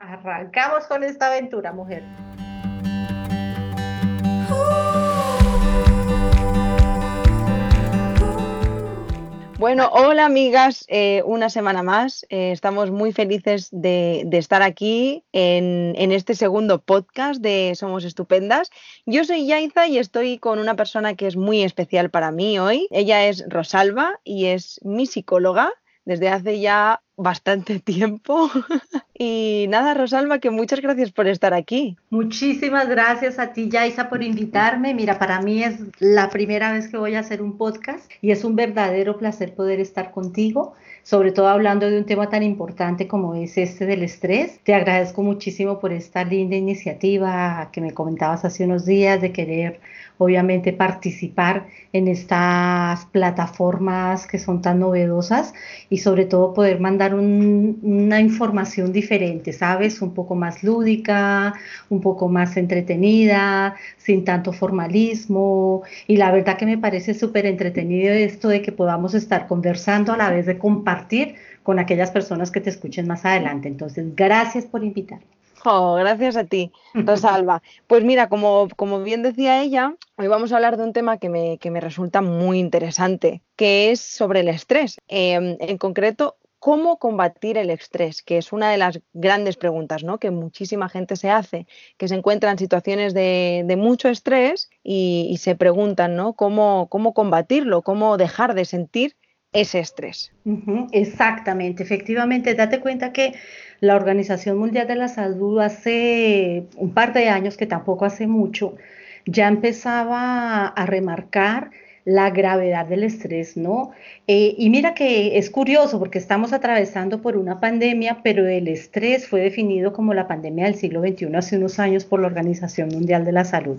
Arrancamos con esta aventura, mujer. Bueno, hola amigas, eh, una semana más. Eh, estamos muy felices de, estar aquí en, en, este segundo podcast de Somos Estupendas. Yo soy Yaiza y estoy con una persona que es muy especial para mí hoy. Ella es Rosalba y es mi psicóloga desde hace ya bastante tiempo. y nada, Rosalba, que muchas gracias por estar aquí. Muchísimas gracias a ti, Yaisa, por invitarme. Mira, para mí es la primera vez que voy a hacer un podcast y es un verdadero placer poder estar contigo, sobre todo hablando de un tema tan importante como es este del estrés. Te agradezco muchísimo por esta linda iniciativa que me comentabas hace unos días de querer obviamente participar en estas plataformas que son tan novedosas y sobre todo poder mandar una información diferente, ¿sabes? Un poco más lúdica, un poco más entretenida, sin tanto formalismo. Y la verdad que me parece súper entretenido esto de que podamos estar conversando a la vez de compartir con aquellas personas que te escuchen más adelante. Entonces, gracias por invitarme. Oh, gracias a ti, Rosalba. Pues mira, como, bien decía ella, hoy vamos a hablar de un tema que me, que me resulta muy interesante, que es sobre el estrés. Em, en concreto, cómo combatir el estrés, que es una de las grandes preguntas ¿no? que muchísima gente se hace, que se encuentra en situaciones de, mucho estrés y, se preguntan ¿no? cómo, cómo combatirlo, cómo dejar de sentir ese estrés. exactamente, efectivamente, date cuenta que la Organización Mundial de la Salud hace un par de años, que tampoco hace mucho, ya empezaba a remarcar la gravedad del estrés, ¿no? Eh, y mira que es curioso porque estamos atravesando por una pandemia, pero el estrés fue definido como la pandemia del siglo XXI hace unos años por la Organización Mundial de la Salud.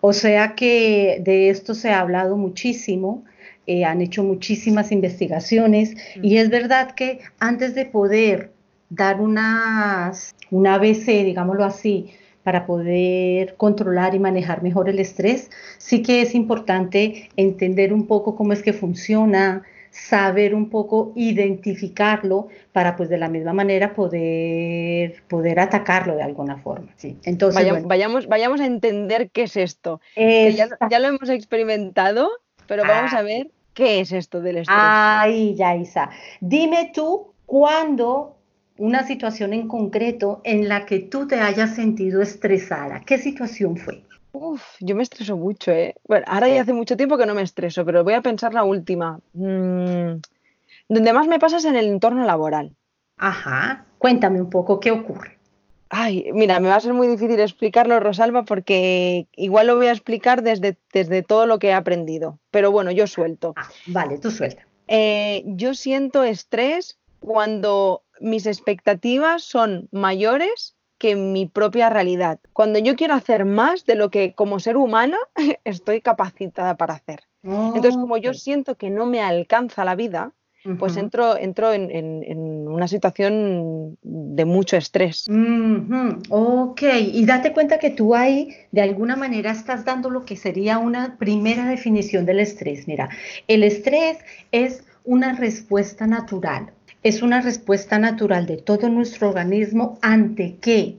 O sea que de esto se ha hablado muchísimo. Eh, han hecho muchísimas investigaciones y es verdad que antes de poder dar unas, un ABC, digámoslo así, para poder controlar y manejar mejor el estrés, sí que es importante entender un poco cómo es que funciona, saber un poco identificarlo para pues de la misma manera poder, poder atacarlo de alguna forma. Sí. Entonces, vayamos, vayamos a entender qué es esto. ya, ya, lo hemos experimentado, pero vamos a ah. ver qué es esto del estrés. Ay, Yaisa, dime tú cuándo una situación en concreto en la que tú te hayas sentido estresada. ¿Qué situación fue? Uf, yo me estreso mucho, ¿eh? Bueno, ahora ya hace mucho tiempo que no me estreso, pero voy a pensar la última. Mm, donde más me pasa es en el entorno laboral. Ajá, cuéntame un poco qué ocurre. Ay, mira, me va a ser muy difícil explicarlo, Rosalba, porque igual lo voy a explicar desde, desde todo lo que he aprendido. Pero bueno, yo suelto. Ah, vale, tú suelta. Eh, yo siento estrés cuando mis expectativas son mayores que mi propia realidad. Cuando yo quiero hacer más de lo que como ser humana estoy capacitada para hacer. Entonces, como yo siento que no me alcanza la vida, pues entro, entro en, una situación de mucho estrés. Ok, y date cuenta que tú ahí de alguna manera estás dando lo que sería una primera definición del estrés. Mira, el estrés es una respuesta natural es una respuesta natural de todo nuestro organismo ante qué?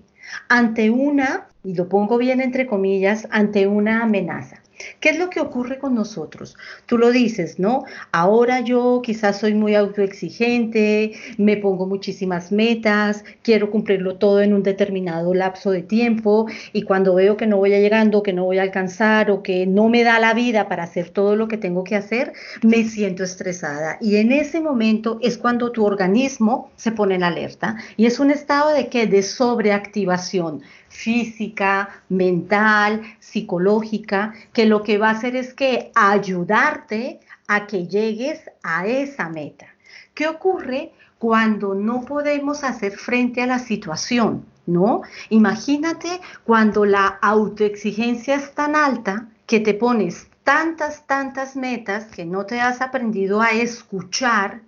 Ante una, y lo pongo bien entre comillas, ante una amenaza. ¿Qué es lo que ocurre con nosotros? Tú lo dices, ¿no? Ahora yo quizás soy muy autoexigente, me pongo muchísimas metas, quiero cumplirlo todo en un determinado lapso de tiempo y cuando veo que no voy llegando, que no voy a alcanzar o que no me da la vida para hacer todo lo que tengo que hacer, me siento estresada. Y en ese momento es cuando tu organismo se pone en alerta y es un estado de qué? De sobreactivación física, mental, psicológica, que lo que va a hacer es que ayudarte a que llegues a esa meta. ¿Qué ocurre cuando no podemos hacer frente a la situación? ¿No? Imagínate cuando la autoexigencia es tan alta que te pones tantas, tantas metas que no te has aprendido a escuchar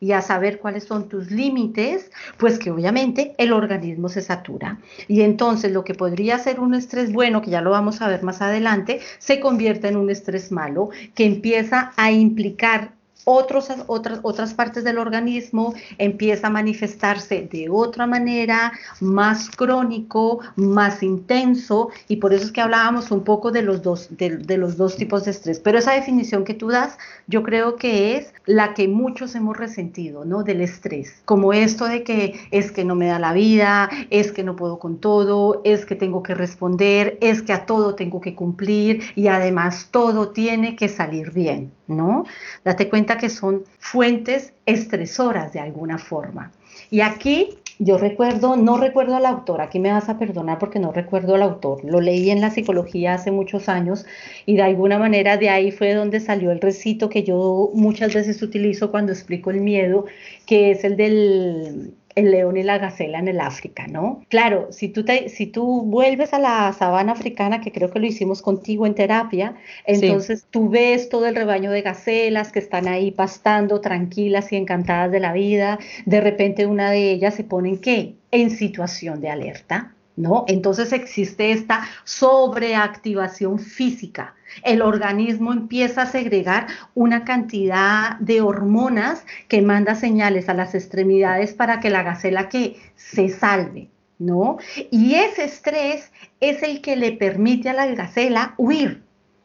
y a saber cuáles son tus límites, pues que obviamente el organismo se satura. Y entonces lo que podría ser un estrés bueno, que ya lo vamos a ver más adelante, se convierte en un estrés malo que empieza a implicar otros, otras, otras partes del organismo, empieza a manifestarse de otra manera, más crónico, más intenso, y por eso es que hablábamos un poco de los dos, de, los dos tipos de estrés. Pero esa definición que tú das, yo creo que es la que muchos hemos resentido, ¿no? Del estrés, como esto de que es que no me da la vida, es que no puedo con todo, es que tengo que responder, es que a todo tengo que cumplir y además todo tiene que salir bien, ¿no? Date cuenta que son fuentes estresoras de alguna forma. Y aquí yo recuerdo, no recuerdo al autor, aquí me vas a perdonar porque no recuerdo al autor, lo leí en la psicología hace muchos años y de alguna manera de ahí fue donde salió el recito que yo muchas veces utilizo cuando explico el miedo, que es el del el león y la gacela en el África, ¿no? Claro, si tú, te, si tú vuelves a la sabana africana, que creo que lo hicimos contigo en terapia, entonces tú ves todo el rebaño de gacelas que están ahí pastando tranquilas y encantadas de la vida, de repente una de ellas se pone en qué? En situación de alerta, ¿no? Entonces existe esta sobreactivación física. El organismo empieza a segregar una cantidad de hormonas que manda señales a las extremidades para que la gacela que se salve, ¿no? Y ese estrés es el que le permite a la gacela huir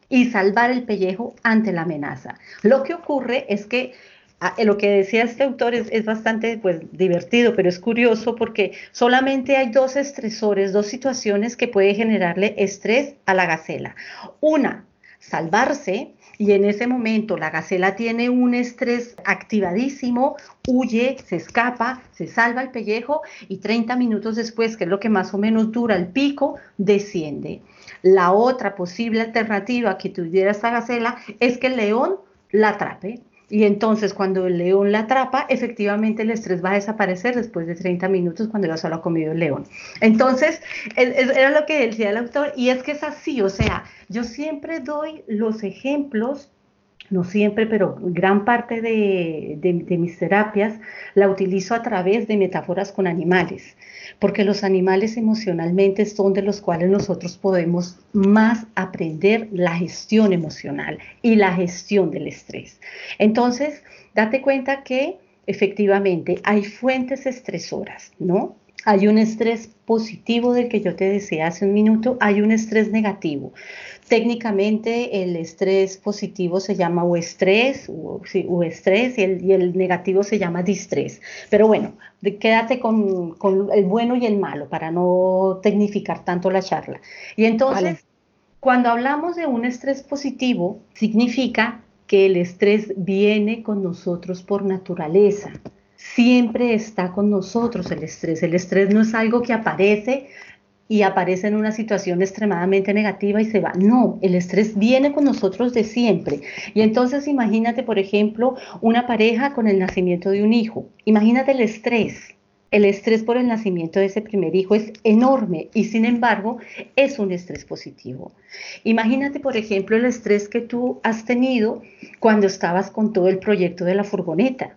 y salvar el pellejo ante la amenaza. Lo que ocurre es que Ah, lo que decía este autor es, bastante pues, divertido, pero es curioso porque solamente hay dos estresores, dos situaciones que puede generarle estrés a la gacela. Una, salvarse, y en ese momento la gacela tiene un estrés activadísimo, huye, se escapa, se salva el pellejo y 30 minutos después, que es lo que más o menos dura el pico, desciende. La otra posible alternativa que tuviera esta gacela es que el león la atrape y entonces cuando el león la atrapa, efectivamente el estrés va a desaparecer después de 30 minutos cuando ya solo ha comido el león. Entonces, era lo que decía el autor y es que es así, o sea, yo siempre doy los ejemplos no siempre, pero gran parte de, mis terapias la utilizo a través de metáforas con animales, porque los animales emocionalmente son de los cuales nosotros podemos más aprender la gestión emocional y la gestión del estrés. Entonces, date cuenta que efectivamente hay fuentes estresoras, ¿no? Hay un estrés positivo del que yo te decía hace un minuto, hay un estrés negativo. Técnicamente el estrés positivo se llama o estrés, o, estrés y el, negativo se llama distrés. Pero bueno, quédate con, el bueno y el malo para no tecnificar tanto la charla. Y entonces, cuando hablamos de un estrés positivo, significa que el estrés viene con nosotros por naturaleza siempre está con nosotros el estrés. El estrés no es algo que aparece y aparece en una situación extremadamente negativa y se va. No, el estrés viene con nosotros de siempre. Y entonces imagínate, por ejemplo, una pareja con el nacimiento de un hijo. Imagínate el estrés. El estrés por el nacimiento de ese primer hijo es enorme y sin embargo es un estrés positivo. Imagínate, por ejemplo, el estrés que tú has tenido cuando estabas con todo el proyecto de la furgoneta.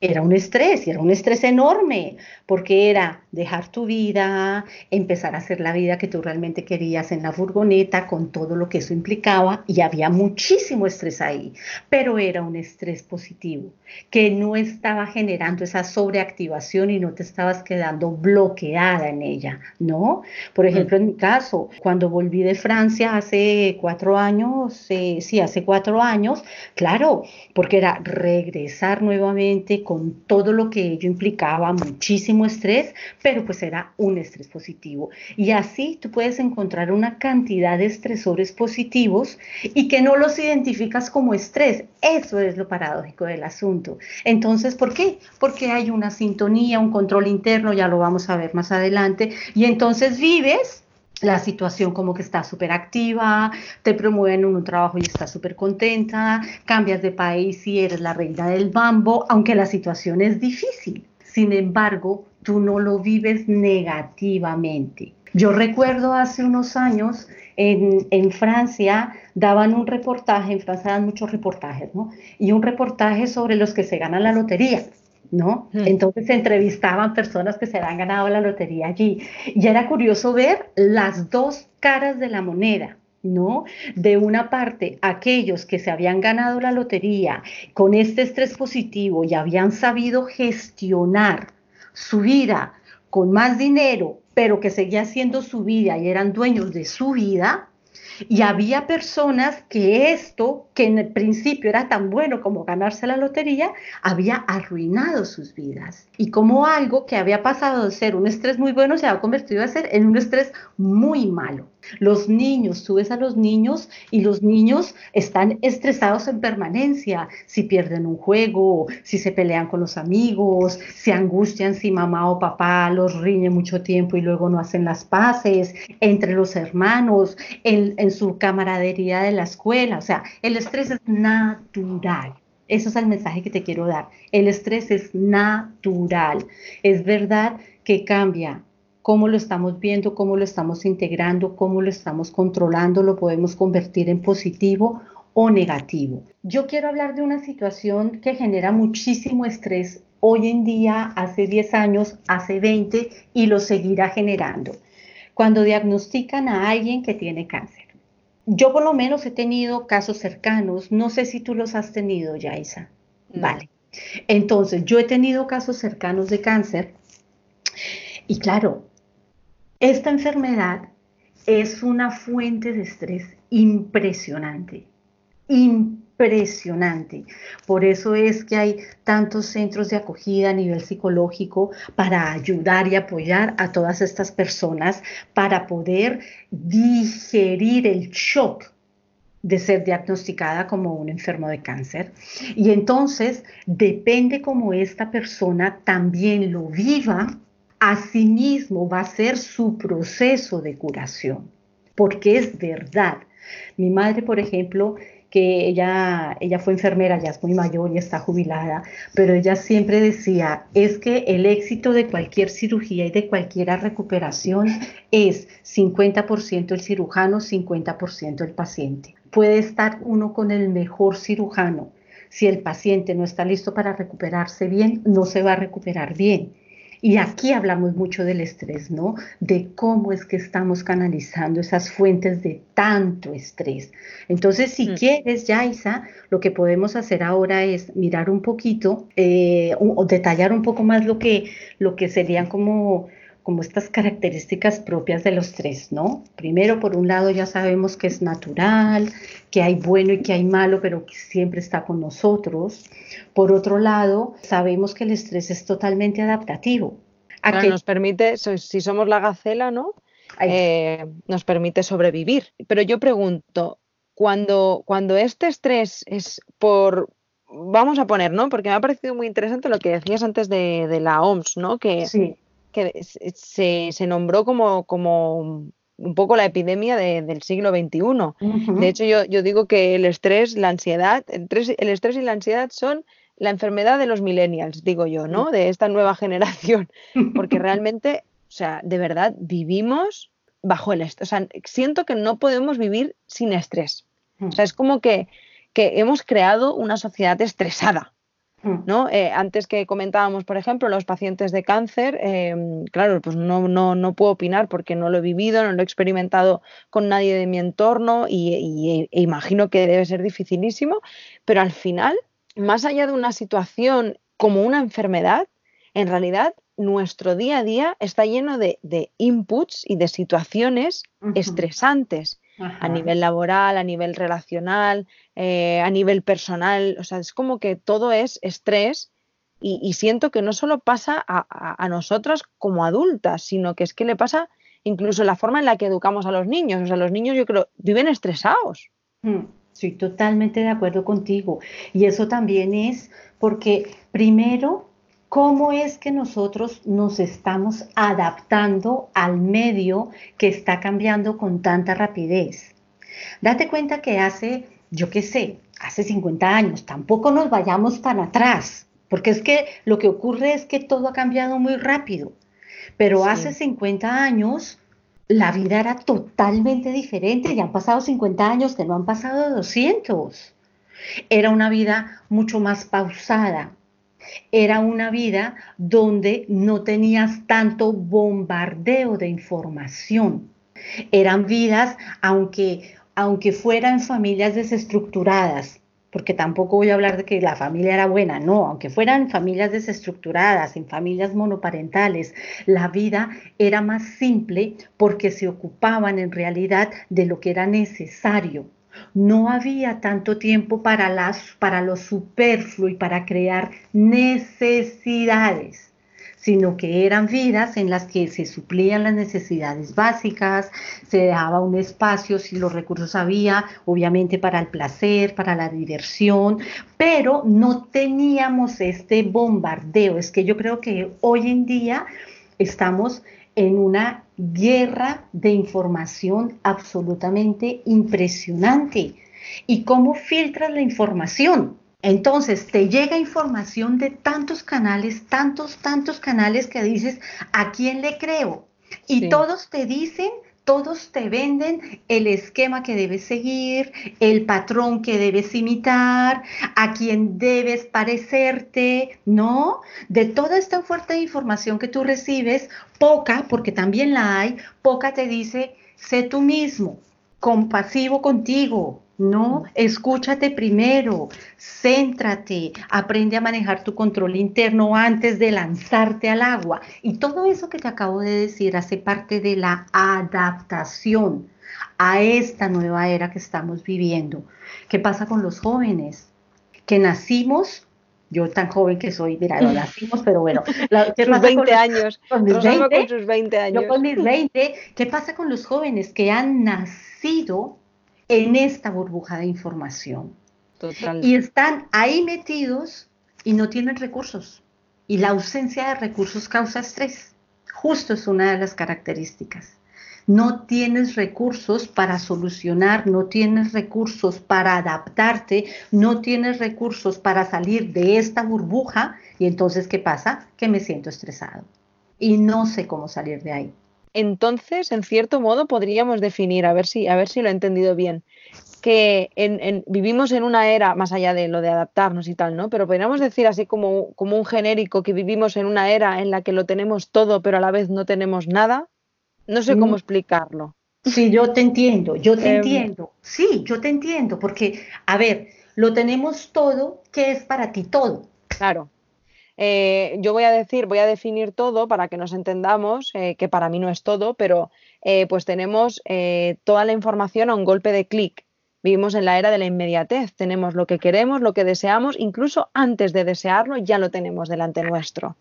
Era un estrés, y era un estrés enorme, porque era dejar tu vida, empezar a hacer la vida que tú realmente querías en la furgoneta, con todo lo que eso implicaba, y había muchísimo estrés ahí, pero era un estrés positivo, que no estaba generando esa sobreactivación y no te estabas quedando bloqueada en ella, ¿no? Por ejemplo, en mi caso, cuando volví de Francia hace cuatro años, eh, sí, hace cuatro años, claro, porque era regresar nuevamente con todo lo que ello implicaba, muchísimo estrés, pero pues era un estrés positivo. Y así tú puedes encontrar una cantidad de estresores positivos y que no los identificas como estrés. Eso es lo paradójico del asunto. Entonces, ¿por qué? Porque hay una sintonía, un control interno, ya lo vamos a ver más adelante, y entonces vives la situación como que está súper activa, te promueven en un trabajo y estás súper contenta, cambias de país y eres la reina del bambo, aunque la situación es difícil. Sin embargo, tú no lo vives negativamente. Yo recuerdo hace unos años en, en, Francia daban un reportaje, en Francia dan muchos reportajes, ¿no? Y un reportaje sobre los que se ganan la lotería. ¿No? Entonces se entrevistaban personas que se habían ganado la lotería allí. Y era curioso ver las dos caras de la moneda, ¿no? De una parte, aquellos que se habían ganado la lotería con este estrés positivo y habían sabido gestionar su vida con más dinero, pero que seguía siendo su vida y eran dueños de su vida, y había personas que esto, que en el principio era tan bueno como ganarse la lotería, había arruinado sus vidas. Y como algo que había pasado de ser un estrés muy bueno se había convertido a ser en un estrés muy malo. Los niños, tú ves a los niños y los niños están estresados en permanencia, si pierden un juego, si se pelean con los amigos, se angustian si mamá o papá los riñe mucho tiempo y luego no hacen las paces, entre los hermanos, en, en su camaradería de la escuela. O sea, el estrés es natural. Eso es el mensaje que te quiero dar. El estrés es natural. Es verdad que cambia cómo lo estamos viendo, cómo lo estamos integrando, cómo lo estamos controlando, lo podemos convertir en positivo o negativo. Yo quiero hablar de una situación que genera muchísimo estrés hoy en día, hace 10 años, hace 20 y lo seguirá generando. Cuando diagnostican a alguien que tiene cáncer. Yo por lo menos he tenido casos cercanos, no sé si tú los has tenido, Yaisa. Vale. Entonces, yo he tenido casos cercanos de cáncer y claro, esta enfermedad es una fuente de estrés impresionante, impresionante. Por eso es que hay tantos centros de acogida a nivel psicológico para ayudar y apoyar a todas estas personas para poder digerir el shock de ser diagnosticada como un enfermo de cáncer. Y entonces depende cómo esta persona también lo viva, asimismo va a ser su proceso de curación, porque es verdad. Mi madre, por ejemplo, que ella, ella fue enfermera, ya es muy mayor y está jubilada, pero ella siempre decía, es que el éxito de cualquier cirugía y de cualquier recuperación es 50% el cirujano, 50% el paciente. Puede estar uno con el mejor cirujano. Si el paciente no está listo para recuperarse bien, no se va a recuperar bien. Y aquí hablamos mucho del estrés, ¿no? De cómo es que estamos canalizando esas fuentes de tanto estrés. Entonces, si mm. quieres, Yaisa, lo que podemos hacer ahora es mirar un poquito eh, o detallar un poco más lo que, lo que serían como como estas características propias de los tres, ¿no? Primero, por un lado, ya sabemos que es natural, que hay bueno y que hay malo, pero que siempre está con nosotros. Por otro lado, sabemos que el estrés es totalmente adaptativo. Nos permite, si somos la gacela, ¿no? Eh, nos permite sobrevivir. Pero yo pregunto, cuando, cuando este estrés es por, vamos a poner, ¿no? Porque me ha parecido muy interesante lo que decías antes de, la OMS, ¿no? Que sí que se, nombró como, como un poco la epidemia del siglo XXI. De hecho, yo, digo que el estrés, la ansiedad, el estrés, y la ansiedad son la enfermedad de los millennials, digo yo, ¿no? De esta nueva generación. Porque realmente, o sea, de verdad, vivimos bajo el estrés. O sea, siento que no podemos vivir sin estrés. O sea, es como que, que hemos creado una sociedad estresada. Mm. ¿no? Eh, antes que comentábamos, por ejemplo, los pacientes de cáncer, em, claro, pues no, no, no, puedo opinar porque no lo he vivido, no lo he experimentado con nadie de mi entorno y, e imagino que debe ser dificilísimo, pero al final, más allá de una situación como una enfermedad, en realidad nuestro día a día está lleno de, inputs y de situaciones estresantes a nivel laboral, a nivel relacional, eh, a nivel personal. O sea, es como que todo es estrés y, siento que no solo pasa a, nosotras como adultas, sino que es que le pasa incluso la forma en la que educamos a los niños. O sea, los niños yo creo viven estresados. Mm, estoy totalmente de acuerdo contigo. Y eso también es porque primero cómo es que nosotros nos estamos adaptando al medio que está cambiando con tanta rapidez. Date cuenta que hace, yo qué sé, hace 50 años, tampoco nos vayamos tan atrás, porque es que lo que ocurre es que todo ha cambiado muy rápido, pero hace 50 años la vida era totalmente diferente, ya han pasado 50 años que no han pasado 200. Era una vida mucho más pausada, era una vida donde no tenías tanto bombardeo de información. Eran vidas, aunque aunque fueran familias desestructuradas, porque tampoco voy a hablar de que la familia era buena, no, aunque fueran familias desestructuradas, en familias monoparentales, la vida era más simple porque se ocupaban en realidad de lo que era necesario. No había tanto tiempo para, las, para lo superfluo y para crear necesidades sino que eran vidas en las que se suplían las necesidades básicas, se dejaba un espacio si los recursos había, obviamente para el placer, para la diversión, pero no teníamos este bombardeo. Es que yo creo que hoy en día estamos en una guerra de información absolutamente impresionante. ¿Y cómo filtras la información? Entonces te llega información de tantos canales, tantos, tantos canales que dices, ¿a quién le creo? Y todos te dicen, todos te venden el esquema que debes seguir, el patrón que debes imitar, a quién debes parecerte, ¿no? De toda esta fuerte información que tú recibes, poca, porque también la hay, poca te dice, sé tú mismo, compasivo contigo, ¿no? Escúchate primero, céntrate, aprende a manejar tu control interno antes de lanzarte al agua. Y todo eso que te acabo de decir hace parte de la adaptación a esta nueva era que estamos viviendo. ¿Qué pasa con los jóvenes? Que nacimos yo tan joven que soy, mira, no nacimos, pero bueno. ¿qué sus 20 años. Con mis 20, con sus 20 años. Yo con mis 20. ¿Qué pasa con los jóvenes que han nacido en esta burbuja de información. Y están ahí metidos y no tienen recursos. Y la ausencia de recursos causa estrés. Justo es una de las características. No tienes recursos para solucionar, no tienes recursos para adaptarte, no tienes recursos para salir de esta burbuja. Y entonces, ¿qué pasa? Que me siento estresado y no sé cómo salir de ahí. Entonces, en cierto modo, podríamos definir, a ver si, a ver si lo he entendido bien, que vivimos en una era, más allá de lo de adaptarnos y tal, ¿no? Pero podríamos decir así como, como un genérico que vivimos en una era en la que lo tenemos todo, pero a la vez no tenemos nada. No sé cómo mm. explicarlo. Sí, yo te entiendo, yo te em. entiendo. Sí, yo te entiendo, porque, a ver, lo tenemos todo, ¿qué es para ti todo? Claro. Eh, yo voy a decir, voy a definir todo para que nos entendamos, eh, que para mí no es todo, pero eh, pues tenemos toda la información a un golpe de clic. Vivimos en la era de la inmediatez, tenemos lo que queremos, lo que deseamos, incluso antes de desearlo ya lo tenemos delante nuestro.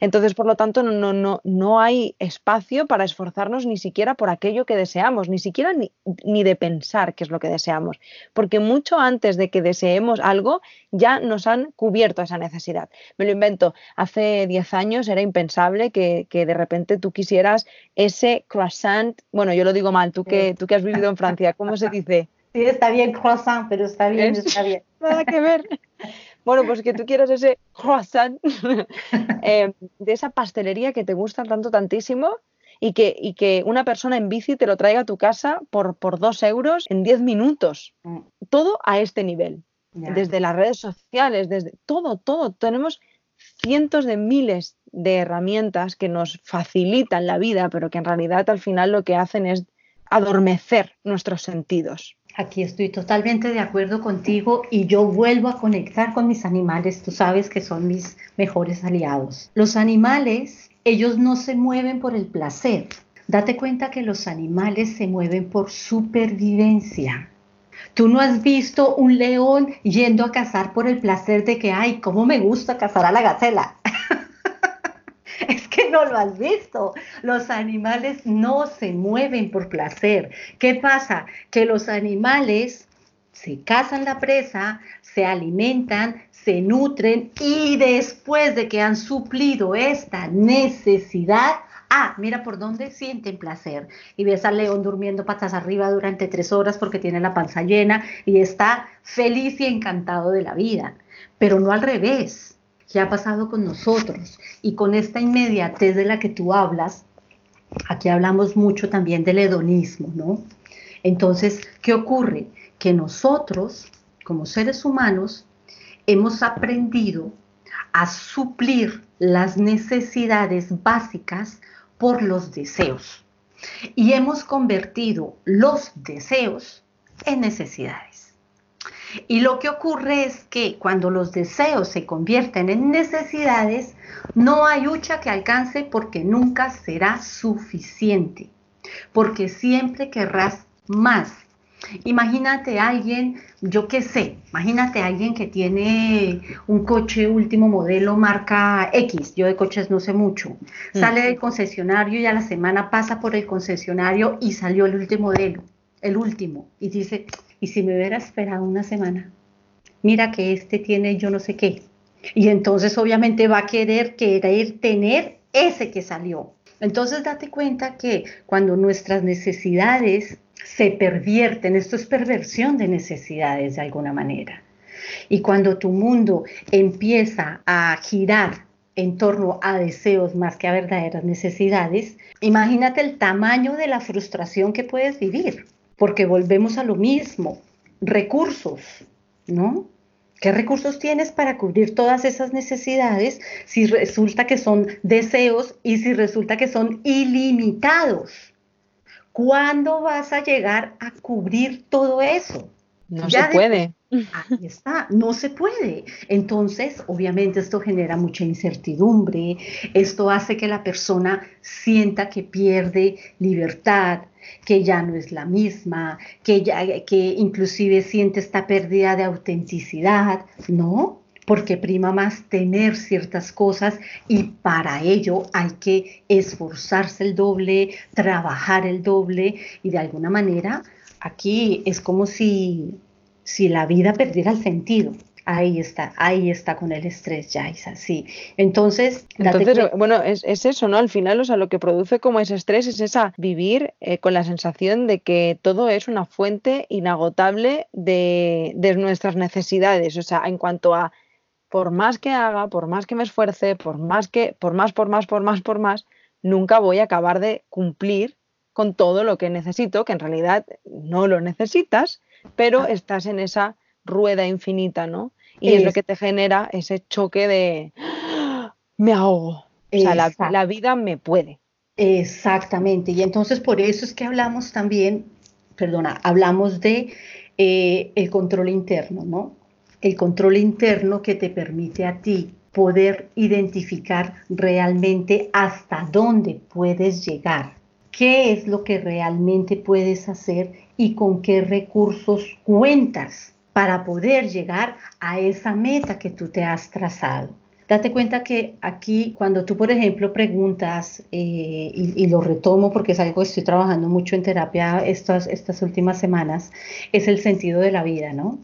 Entonces, por lo tanto, no, no, no hay espacio para esforzarnos ni siquiera por aquello que deseamos, ni siquiera ni, ni, de pensar qué es lo que deseamos, porque mucho antes de que deseemos algo ya nos han cubierto esa necesidad. Me lo invento, hace 10 años era impensable que, que de repente tú quisieras ese croissant, bueno, yo lo digo mal, tú que, tú que has vivido en Francia, ¿cómo se dice? Sí, está bien croissant, pero está bien, está bien. Nada que ver. Bueno, pues que tú quieras ese croissant eh, de esa pastelería que te gusta tanto, tantísimo, y que, y que una persona en bici te lo traiga a tu casa por, por dos euros en diez minutos. Mm. Todo a este nivel. Desde las redes sociales, desde todo, todo. Tenemos cientos de miles de herramientas que nos facilitan la vida, pero que en realidad al final lo que hacen es adormecer nuestros sentidos. Aquí estoy totalmente de acuerdo contigo y yo vuelvo a conectar con mis animales. Tú sabes que son mis mejores aliados. Los animales, ellos no se mueven por el placer. Date cuenta que los animales se mueven por supervivencia. Tú no has visto un león yendo a cazar por el placer de que, ay, cómo me gusta cazar a la gacela. no lo has visto. Los animales no se mueven por placer. ¿Qué pasa? Que los animales se cazan la presa, se alimentan, se nutren y después de que han suplido esta necesidad, ah, mira por dónde sienten placer. Y ves al león durmiendo patas arriba durante tres horas porque tiene la panza llena y está feliz y encantado de la vida. Pero no al revés. ¿Qué ha pasado con nosotros? Y con esta inmediatez de la que tú hablas, aquí hablamos mucho también del hedonismo, ¿no? Entonces, ¿qué ocurre? Que nosotros, como seres humanos, hemos aprendido a suplir las necesidades básicas por los deseos. Y hemos convertido los deseos en necesidades. Y lo que ocurre es que cuando los deseos se convierten en necesidades, no hay hucha que alcance porque nunca será suficiente, porque siempre querrás más. Imagínate a alguien, yo qué sé, imagínate a alguien que tiene un coche último modelo marca X, yo de coches no sé mucho, mm. sale del concesionario y a la semana pasa por el concesionario y salió el último modelo, el último, y dice, ¿y si me hubiera esperado una semana? Mira que este tiene yo no sé qué. Y entonces obviamente va a querer querer tener ese que salió. Entonces date cuenta que cuando nuestras necesidades se pervierten, esto es perversión de necesidades de alguna manera. Y cuando tu mundo empieza a girar en torno a deseos más que a verdaderas necesidades, imagínate el tamaño de la frustración que puedes vivir, porque volvemos a lo mismo, recursos, ¿no? ¿Qué recursos tienes para cubrir todas esas necesidades si resulta que son deseos y si resulta que son ilimitados? ¿Cuándo vas a llegar a cubrir todo eso? No se puede. Ahí está, no se puede. Entonces, obviamente esto genera mucha incertidumbre, esto hace que la persona sienta que pierde libertad, que ya no es la misma, que, ya, que inclusive siente esta pérdida de autenticidad, ¿no? porque prima más tener ciertas cosas y para ello hay que esforzarse el doble, trabajar el doble y de alguna manera aquí es como si, si la vida perdiera el sentido. Ahí está, ahí está con el estrés, ya es así. Entonces, Entonces bueno, es, eso, ¿no? Al final, o sea, lo que produce como ese estrés es esa vivir eh, con la sensación de que todo es una fuente inagotable de, de nuestras necesidades. O sea, en cuanto a por más que haga, por más que me esfuerce, por más que, por más, por más, por más, por más, nunca voy a acabar de cumplir con todo lo que necesito, que en realidad no lo necesitas, pero ah. estás en esa rueda infinita, ¿no? Y es, lo que te genera ese choque de ¡Ah! me ahogo. O sea, la, vida me puede. Exactamente. Y entonces por eso es que hablamos también, perdona, hablamos de eh, el control interno, ¿no? el control interno que te permite a ti poder identificar realmente hasta dónde puedes llegar, qué es lo que realmente puedes hacer y con qué recursos cuentas para poder llegar a esa meta que tú te has trazado. Date cuenta que aquí, cuando tú, por ejemplo, preguntas, eh, y, lo retomo porque es algo que estoy trabajando mucho en terapia estas, estas últimas semanas, es el sentido de la vida, ¿no?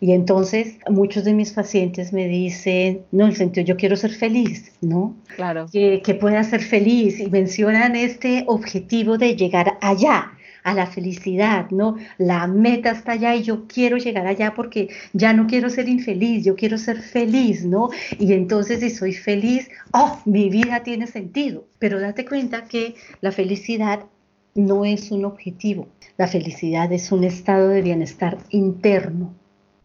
Y entonces muchos de mis pacientes me dicen, no, el sentido, yo quiero ser feliz, ¿no? Claro. Que, que pueda ser feliz y mencionan este objetivo de llegar allá a la felicidad, ¿no? La meta está allá y yo quiero llegar allá porque ya no quiero ser infeliz, yo quiero ser feliz, ¿no? Y entonces si soy feliz, oh, mi vida tiene sentido. Pero date cuenta que la felicidad no es un objetivo, la felicidad es un estado de bienestar interno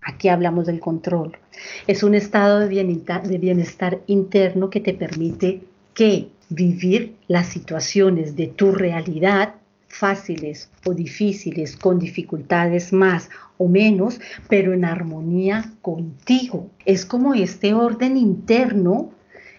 Aquí hablamos del control. Es un estado de bienestar, de bienestar interno que te permite que vivir las situaciones de tu realidad fáciles o difíciles, con dificultades más o menos, pero en armonía contigo. Es como este orden interno,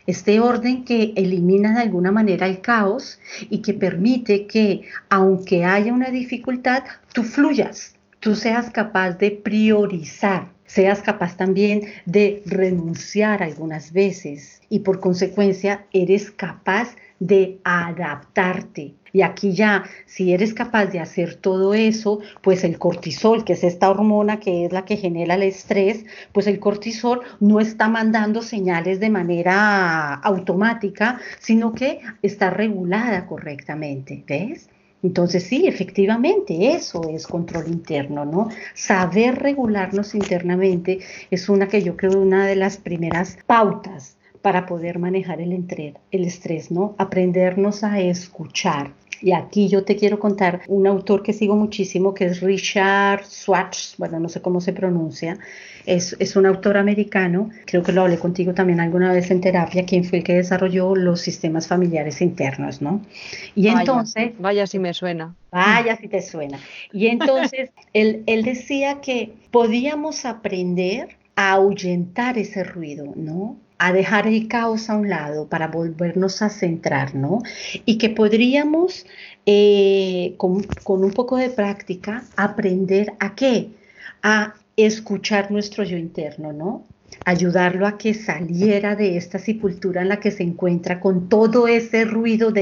este orden que elimina de alguna manera el caos y que permite que, aunque haya una dificultad, tú fluyas, tú seas capaz de priorizar, seas capaz también de renunciar algunas veces y por consecuencia eres capaz de adaptarte. Y aquí ya, si eres capaz de hacer todo eso, pues el cortisol, que es esta hormona que es la que genera el estrés, pues el cortisol no está mandando señales de manera automática, sino que está regulada correctamente, ¿ves? Entonces sí, efectivamente, eso es control interno, ¿no? Saber regularnos internamente es una que yo creo una de las primeras pautas para poder manejar el, el estrés, ¿no? Aprendernos a escuchar. Y aquí yo te quiero contar un autor que sigo muchísimo, que es Richard Schwartz, bueno, no sé cómo se pronuncia, es, es, un autor americano, creo que lo hablé contigo también alguna vez en terapia, quien fue el que desarrolló los sistemas familiares internos, ¿no? Y entonces... Vaya si me suena. Vaya si te suena. Y entonces él, él decía que podíamos aprender a ahuyentar ese ruido, ¿no? A dejar el caos a un lado para volvernos a centrar, ¿no? Y que podríamos, eh, con, con, un poco de práctica, aprender a qué? A escuchar nuestro yo interno, ¿no? Ayudarlo a que saliera de esta sepultura en la que se encuentra con todo ese ruido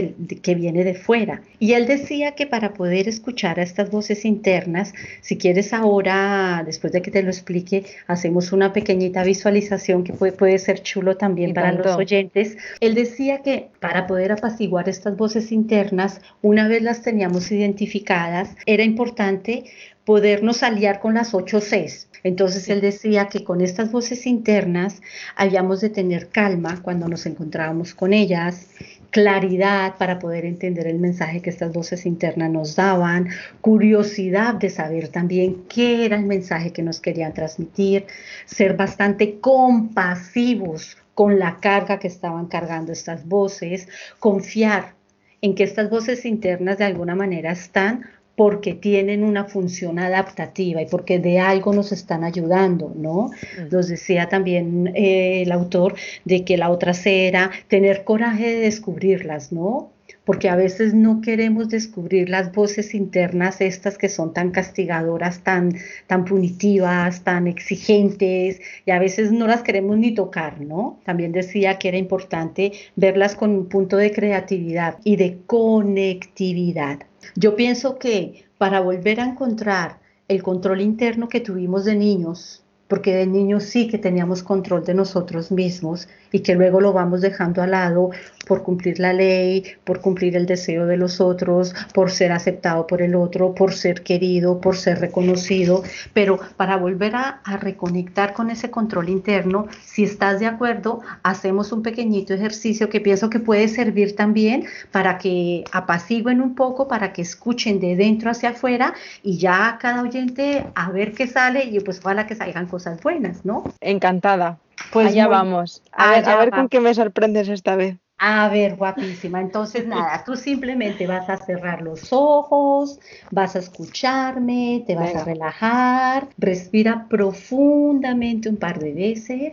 que viene de fuera. Y él decía que para poder escuchar a estas voces internas, si quieres ahora, después de que te lo explique, hacemos una pequeñita visualización que puede, puede ser chulo también para los oyentes. Él decía que para poder apaciguar estas voces internas, una vez las teníamos identificadas, era importante podernos aliar con las ocho Cs. Entonces él decía que con estas voces internas habíamos de tener calma cuando nos encontrábamos con ellas, claridad para poder entender el mensaje que estas voces internas nos daban, curiosidad de saber también qué era el mensaje que nos querían transmitir, ser bastante compasivos con la carga que estaban cargando estas voces, confiar en que estas voces internas de alguna manera están porque tienen una función adaptativa y porque de algo nos están ayudando, ¿no? Nos decía también eh, el autor de que la otra era tener coraje de descubrirlas, ¿no? Porque a veces no queremos descubrir las voces internas estas que son tan castigadoras, tan, tan punitivas, tan exigentes, y a veces no las queremos ni tocar, ¿no? También decía que era importante verlas con un punto de creatividad y de conectividad. Yo pienso que para volver a encontrar el control interno que tuvimos de niños, porque de niños sí que teníamos control de nosotros mismos y que luego lo vamos dejando al lado por cumplir la ley, por cumplir el deseo de los otros, por ser aceptado por el otro, por ser querido, por ser reconocido, pero para volver a, reconectar con ese control interno, si estás de acuerdo, hacemos un pequeñito ejercicio que pienso que puede servir también para que apaciguen un poco, para que escuchen de dentro hacia afuera y ya cada oyente a ver qué sale y pues ojalá que salgan cosas buenas, ¿no? Encantada. Pues ya vamos. A ver, a ver con qué me sorprendes esta vez. A ver, guapísima. Entonces, nada, tú simplemente vas a cerrar los ojos, vas a escucharme, te vas a relajar, respira profundamente un par de veces.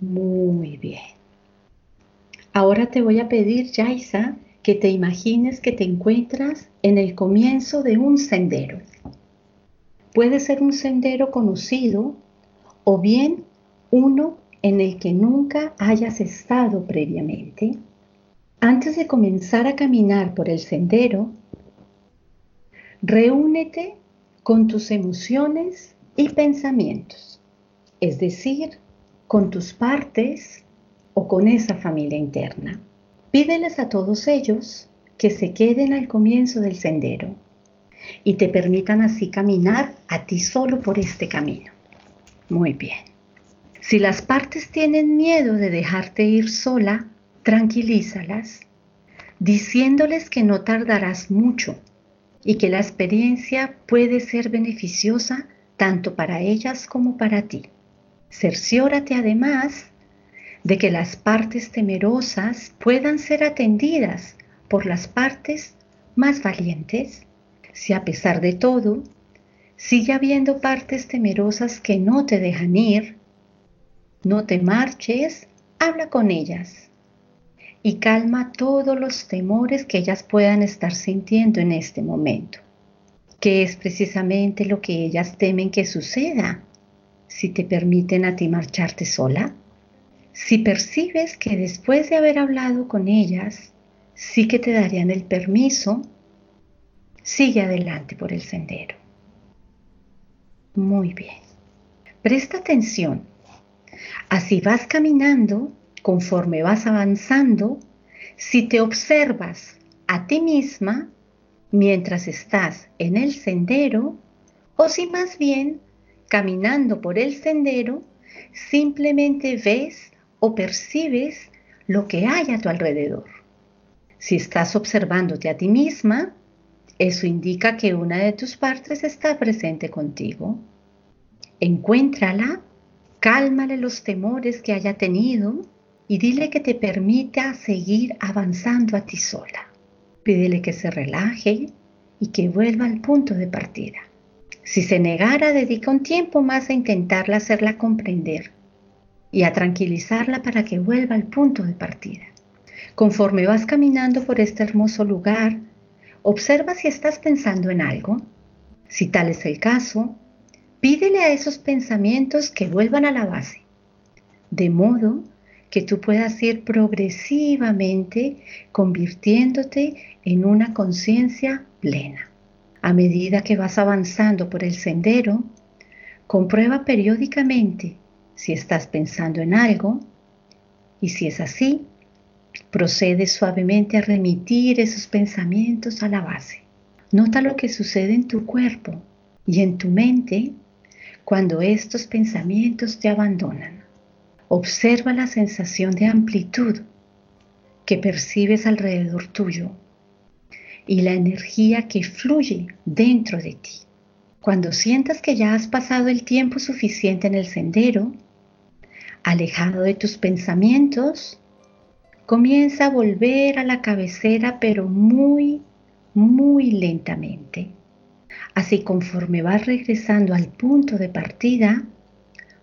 Muy bien. Ahora te voy a pedir, Yaisa, que te imagines que te encuentras en el comienzo de un sendero. Puede ser un sendero conocido o bien uno en el que nunca hayas estado previamente, antes de comenzar a caminar por el sendero, reúnete con tus emociones y pensamientos, es decir, con tus partes o con esa familia interna. Pídeles a todos ellos que se queden al comienzo del sendero y te permitan así caminar a ti solo por este camino. Muy bien. Si las partes tienen miedo de dejarte ir sola, tranquilízalas, diciéndoles que no tardarás mucho y que la experiencia puede ser beneficiosa tanto para ellas como para ti. Cerciórate además de que las partes temerosas puedan ser atendidas por las partes más valientes. Si a pesar de todo sigue habiendo partes temerosas que no te dejan ir, no te marches, habla con ellas y calma todos los temores que ellas puedan estar sintiendo en este momento, que es precisamente lo que ellas temen que suceda si te permiten a ti marcharte sola. Si percibes que después de haber hablado con ellas, sí que te darían el permiso, sigue adelante por el sendero. Muy bien. Presta atención Así vas caminando, conforme vas avanzando, si te observas a ti misma mientras estás en el sendero, o si más bien, caminando por el sendero, simplemente ves o percibes lo que hay a tu alrededor. Si estás observándote a ti misma, eso indica que una de tus partes está presente contigo. Encuéntrala, cálmale los temores que haya tenido y dile que te permita seguir avanzando a ti sola. Pídele que se relaje y que vuelva al punto de partida. Si se negara, dedica un tiempo más a intentarla hacerla comprender y a tranquilizarla para que vuelva al punto de partida. Conforme vas caminando por este hermoso lugar, observa si estás pensando en algo. Si tal es el caso, pídele a esos pensamientos que vuelvan a la base, de modo que tú puedas ir progresivamente convirtiéndote en una conciencia plena. A medida que vas avanzando por el sendero, comprueba periódicamente si estás pensando en algo y si es así, procede suavemente a remitir esos pensamientos a la base. Nota lo que sucede en tu cuerpo y en tu mente cuando estos pensamientos te abandonan. Observa la sensación de amplitud que percibes alrededor tuyo y la energía que fluye dentro de ti. Cuando sientas que ya has pasado el tiempo suficiente en el sendero, alejado de tus pensamientos, comienza a volver a la cabecera pero muy, muy lentamente. Así conforme vas regresando al punto de partida,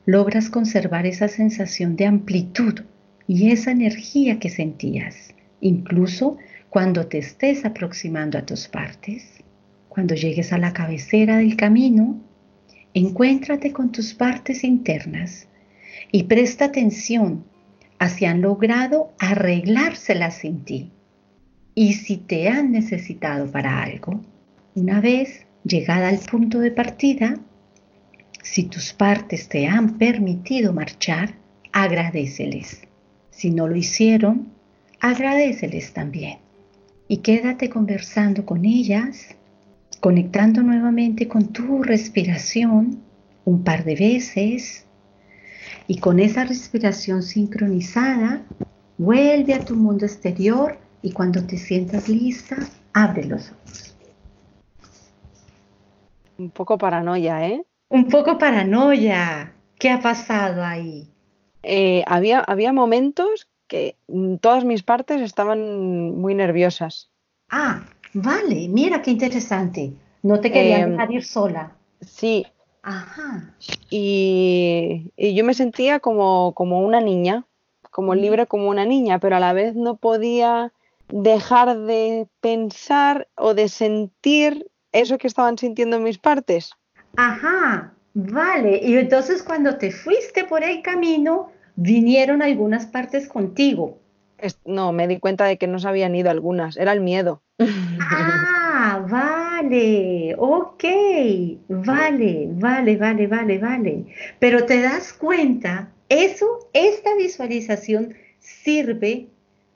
logras conservar esa sensación de amplitud y esa energía que sentías, incluso cuando te estés aproximando a tus partes. Cuando llegues a la cabecera del camino, encuéntrate con tus partes internas y presta atención a si han logrado arreglárselas sin ti y si te han necesitado para algo. Una vez llegada al punto de partida, si tus partes te han permitido marchar, agradeceles. Si no lo hicieron, agradeceles también. Y quédate conversando con ellas, conectando nuevamente con tu respiración un par de veces y con esa respiración sincronizada, vuelve a tu mundo exterior y cuando te sientas lista, abre los ojos. Un poco paranoia, ¿eh? Un poco paranoia. ¿Qué ha pasado ahí? Eh, había, había momentos que todas mis partes estaban muy nerviosas. Ah, vale, mira qué interesante. No te quería em, dejar ir sola. Sí, Ajá. Y, yo me sentía como, como una niña, como libre como una niña, pero a la vez no podía dejar de pensar o de sentir eso que estaban sintiendo mis partes. Ajá, vale. Y entonces cuando te fuiste por el camino, vinieron algunas partes contigo. No, me di cuenta de que no se habían ido algunas, era el miedo. Ah, vale, ok, vale, vale, vale, vale, vale. Pero te das cuenta, eso, esta visualización sirve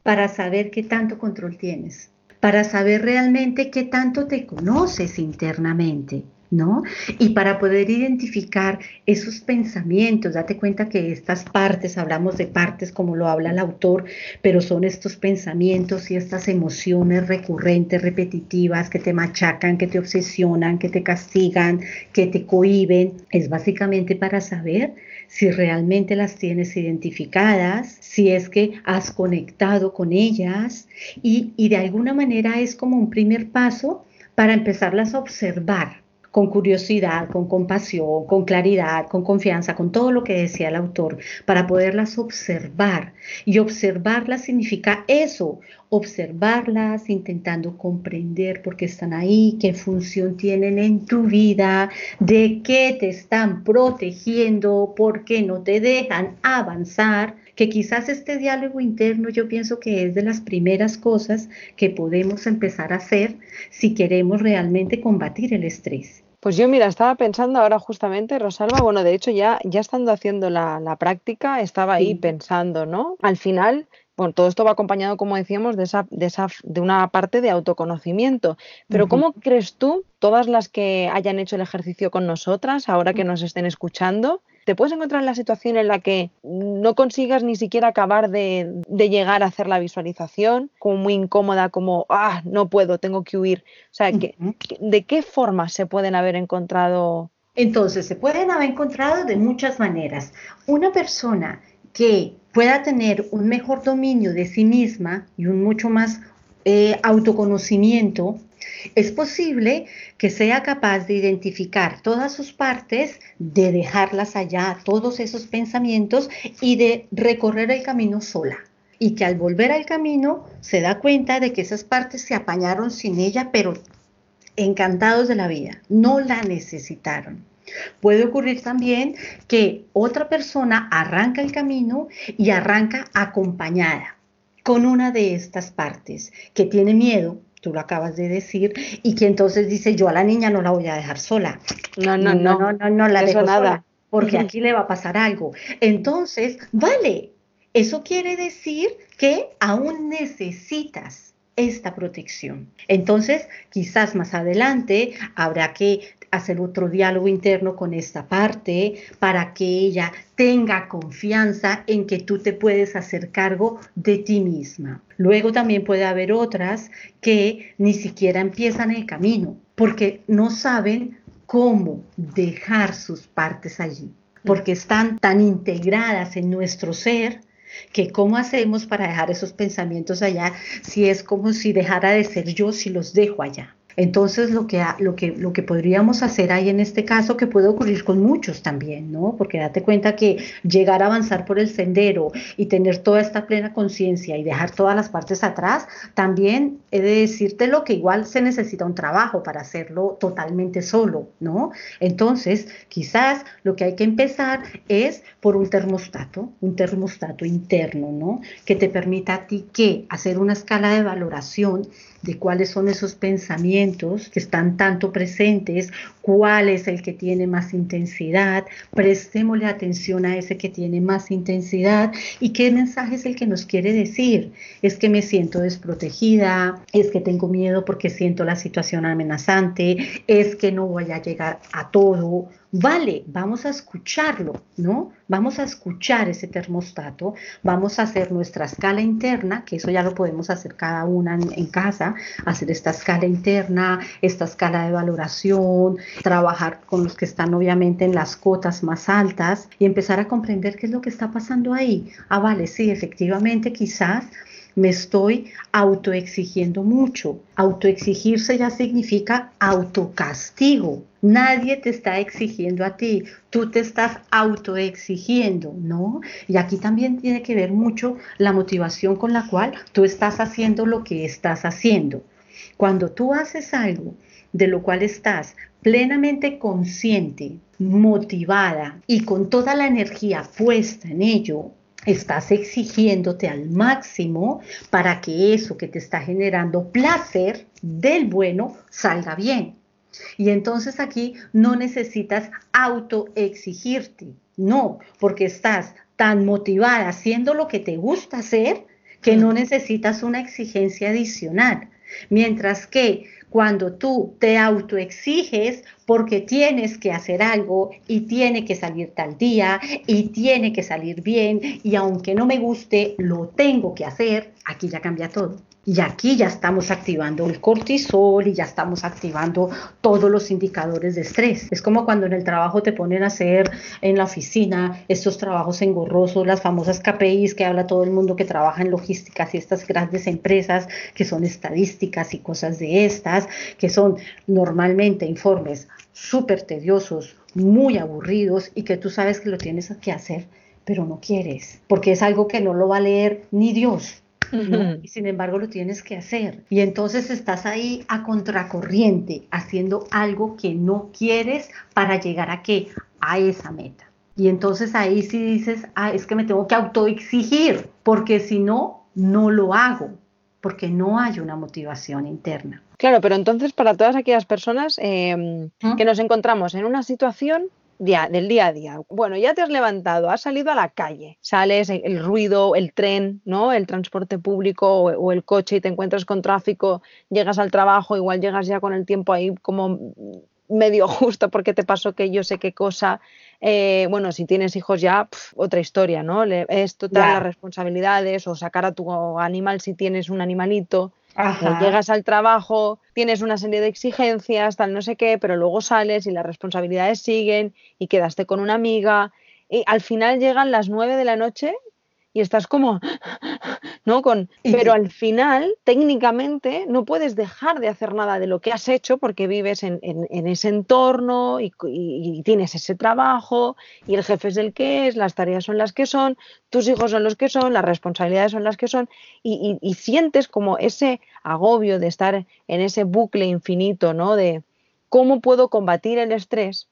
para saber qué tanto control tienes, para saber realmente qué tanto te conoces internamente. ¿No? Y para poder identificar esos pensamientos, date cuenta que estas partes, hablamos de partes como lo habla el autor, pero son estos pensamientos y estas emociones recurrentes, repetitivas, que te machacan, que te obsesionan, que te castigan, que te cohiben, es básicamente para saber si realmente las tienes identificadas, si es que has conectado con ellas y, y de alguna manera es como un primer paso para empezarlas a observar, con curiosidad, con compasión, con claridad, con confianza, con todo lo que decía el autor, para poderlas observar. Y observarlas significa eso, observarlas intentando comprender por qué están ahí, qué función tienen en tu vida, de qué te están protegiendo, por qué no te dejan avanzar que quizás este diálogo interno yo pienso que es de las primeras cosas que podemos empezar a hacer si queremos realmente combatir el estrés. Pues yo, mira, estaba pensando ahora justamente, Rosalba, bueno, de hecho ya, ya estando haciendo la, práctica, estaba ahí pensando, ¿no? Al final, bueno, todo esto va acompañado, como decíamos, de, esa, de, esa, de una parte de autoconocimiento. Pero ¿cómo crees tú, todas las que hayan hecho el ejercicio con nosotras, ahora que nos estén escuchando, te puedes encontrar en la situación en la que no consigas ni siquiera acabar de, llegar a hacer la visualización, como muy incómoda, como, ah, no puedo, tengo que huir. O sea, ¿de qué forma se pueden haber encontrado? Entonces, se pueden haber encontrado de muchas maneras. Una persona que pueda tener un mejor dominio de sí misma y un mucho más eh, autoconocimiento, es posible que sea capaz de identificar todas sus partes, de dejarlas allá, todos esos pensamientos y de recorrer el camino sola. Y que al volver al camino se da cuenta de que esas partes se apañaron sin ella, pero encantados de la vida, no la necesitaron. Puede ocurrir también que otra persona arranca el camino y arranca acompañada con una de estas partes que tiene miedo, tú lo acabas de decir, y que entonces dice, yo a la niña no la voy a dejar sola. No, no, no, no, no, no, la dejo nada. Sola, porque aquí le va a pasar algo. Entonces, vale, eso quiere decir que aún necesitas esta protección. Entonces, quizás más adelante habrá que hacer otro diálogo interno con esta parte para que ella tenga confianza en que tú te puedes hacer cargo de ti misma. Luego también puede haber otras que ni siquiera empiezan el camino porque no saben cómo dejar sus partes allí, porque están tan integradas en nuestro ser que cómo hacemos para dejar esos pensamientos allá si es como si dejara de ser yo si los dejo allá. Entonces, lo que, lo, que, lo que podríamos hacer ahí en este caso, que puede ocurrir con muchos también, ¿no? Porque date cuenta que llegar a avanzar por el sendero y tener toda esta plena conciencia y dejar todas las partes atrás, también he de decirte lo que igual se necesita un trabajo para hacerlo totalmente solo, ¿no? Entonces, quizás lo que hay que empezar es por un termostato, un termostato interno, ¿no? Que te permita a ti que hacer una escala de valoración de cuáles son esos pensamientos que están tanto presentes, cuál es el que tiene más intensidad, prestémosle atención a ese que tiene más intensidad y qué mensaje es el que nos quiere decir. Es que me siento desprotegida, es que tengo miedo porque siento la situación amenazante, es que no voy a llegar a todo vale, vamos a escucharlo, ¿no? Vamos a escuchar ese termostato, vamos a hacer nuestra escala interna, que eso ya lo podemos hacer cada una en, casa, hacer esta escala interna, esta escala de valoración, trabajar con los que están obviamente en las cotas más altas y empezar a comprender qué es lo que está pasando ahí. Ah, vale, sí, efectivamente, quizás me estoy autoexigiendo mucho. Autoexigirse ya significa autocastigo. Nadie te está exigiendo a ti, tú te estás autoexigiendo, ¿no? Y aquí también tiene que ver mucho la motivación con la cual tú estás haciendo lo que estás haciendo. Cuando tú haces algo de lo cual estás plenamente consciente, motivada y con toda la energía puesta en ello, estás exigiéndote al máximo para que eso que te está generando placer del bueno salga bien. Y entonces aquí no necesitas autoexigirte, no, porque estás tan motivada haciendo lo que te gusta hacer que no necesitas una exigencia adicional. Mientras que cuando tú te autoexiges porque tienes que hacer algo y tiene que salir tal día y tiene que salir bien y aunque no me guste, lo tengo que hacer, aquí ya cambia todo. Y aquí ya estamos activando el cortisol y ya estamos activando todos los indicadores de estrés. Es como cuando en el trabajo te ponen a hacer en la oficina estos trabajos engorrosos, las famosas KPIs que habla todo el mundo que trabaja en logísticas y estas grandes empresas que son estadísticas y cosas de estas, que son normalmente informes súper tediosos, muy aburridos y que tú sabes que lo tienes que hacer, pero no quieres, porque es algo que no lo va a leer ni Dios y sin embargo lo tienes que hacer. Y entonces estás ahí a contracorriente, haciendo algo que no quieres para llegar a qué? A esa meta. Y entonces ahí sí dices, ah, es que me tengo que autoexigir, porque si no, no lo hago, porque no hay una motivación interna. Claro, pero entonces para todas aquellas personas em, que nos encontramos en una situación del día a día. Bueno, ya te has levantado, has salido a la calle, sales, el ruido, el tren, ¿no? El transporte público o, el coche y te encuentras con tráfico, llegas al trabajo, igual llegas ya con el tiempo ahí como medio justo porque te pasó que yo sé qué cosa. Eh, bueno, si tienes hijos ya, otra historia, ¿no? es total las responsabilidades o sacar a tu animal si tienes un animalito. llegas al trabajo, tienes una serie de exigencias, tal no sé qué, pero luego sales y las responsabilidades siguen y quedaste con una amiga y al final llegan las nueve de la noche y estás como, ¿no? Con, pero al final, técnicamente, no puedes dejar de hacer nada de lo que has hecho porque vives en, ese entorno y, tienes ese trabajo y el jefe es el que es, las tareas son las que son, tus hijos son los que son, las responsabilidades son las que son y, y sientes como ese agobio de estar en ese bucle infinito, ¿no? De cómo puedo combatir el estrés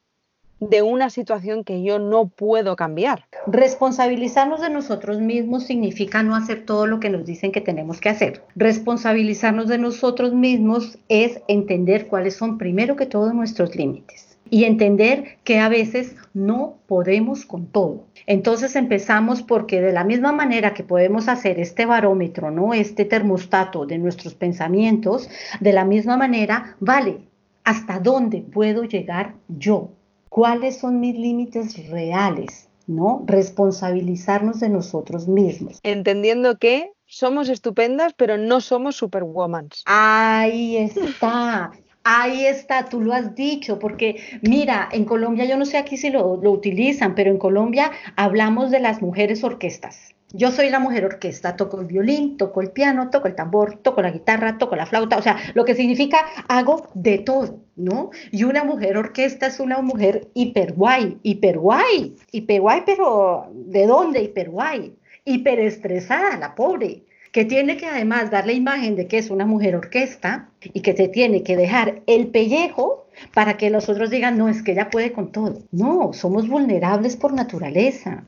de una situación que yo no puedo cambiar. Responsabilizarnos de nosotros mismos significa no hacer todo lo que nos dicen que tenemos que hacer. Responsabilizarnos de nosotros mismos es entender cuáles son primero que todo nuestros límites y entender que a veces no podemos con todo. Entonces empezamos porque de la misma manera que podemos hacer este barómetro, ¿no? Este termostato de nuestros pensamientos, de la misma manera, vale, ¿hasta dónde puedo llegar yo? Cuáles son mis límites reales, ¿no? Responsabilizarnos de nosotros mismos. Entendiendo que somos estupendas, pero no somos superwoman. Ahí está. Ahí está, tú lo has dicho, porque mira, en Colombia, yo no sé aquí si lo, lo utilizan, pero en Colombia hablamos de las mujeres orquestas. Yo soy la mujer orquesta, toco el violín, toco el piano, toco el tambor, toco la guitarra, toco la flauta, o sea, lo que significa hago de todo, ¿no? Y una mujer orquesta es una mujer hiper guay, hiper guay, hiper guay, pero ¿de dónde hiper guay? Hiper estresada, la pobre, que tiene que además dar la imagen de que es una mujer orquesta y que se tiene que dejar el pellejo para que los otros digan, no, es que ella puede con todo. No, somos vulnerables por naturaleza,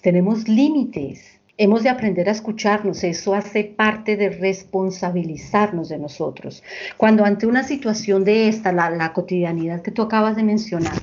tenemos límites Hemos de aprender a escucharnos, eso hace parte de responsabilizarnos de nosotros. Cuando ante una situación de esta, la, cotidianidad que tú acabas de mencionar,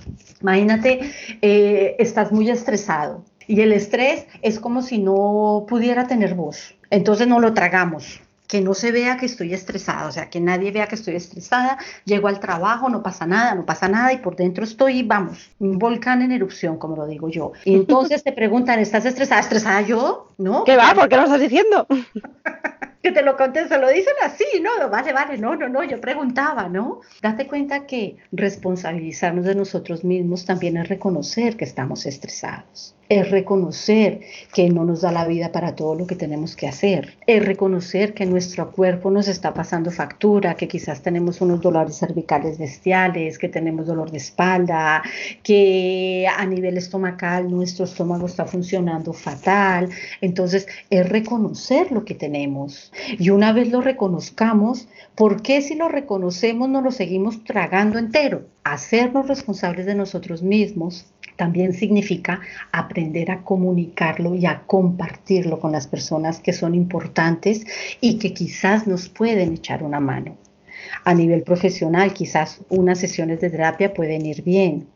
imagínate, eh, estás muy estresado y el estrés es como si no pudiera tener voz, entonces no lo tragamos que no se vea que estoy estresada, o sea, que nadie vea que estoy estresada, llego al trabajo, no pasa nada, no pasa nada y por dentro estoy, vamos, un volcán en erupción, como lo digo yo. Y entonces te preguntan, ¿estás estresada? ¿Estresada yo? ¿No? ¿Qué va? ¿Por qué lo estás diciendo? que te lo contesto, lo dicen así, ¿no? Vale, vale, no, no, no, yo preguntaba, ¿no? Date cuenta que responsabilizarnos de nosotros mismos también es reconocer que estamos estresados es reconocer que no nos da la vida para todo lo que tenemos que hacer, es reconocer que nuestro cuerpo nos está pasando factura, que quizás tenemos unos dolores cervicales bestiales, que tenemos dolor de espalda, que a nivel estomacal nuestro estómago está funcionando fatal. Entonces, es reconocer lo que tenemos. Y una vez lo reconozcamos, ¿por qué si lo reconocemos no lo seguimos tragando entero? Hacernos responsables de nosotros mismos también significa aprender a comunicarlo y a compartirlo con las personas que son importantes y que quizás nos pueden echar una mano. A nivel profesional, quizás unas sesiones de terapia pueden ir bien.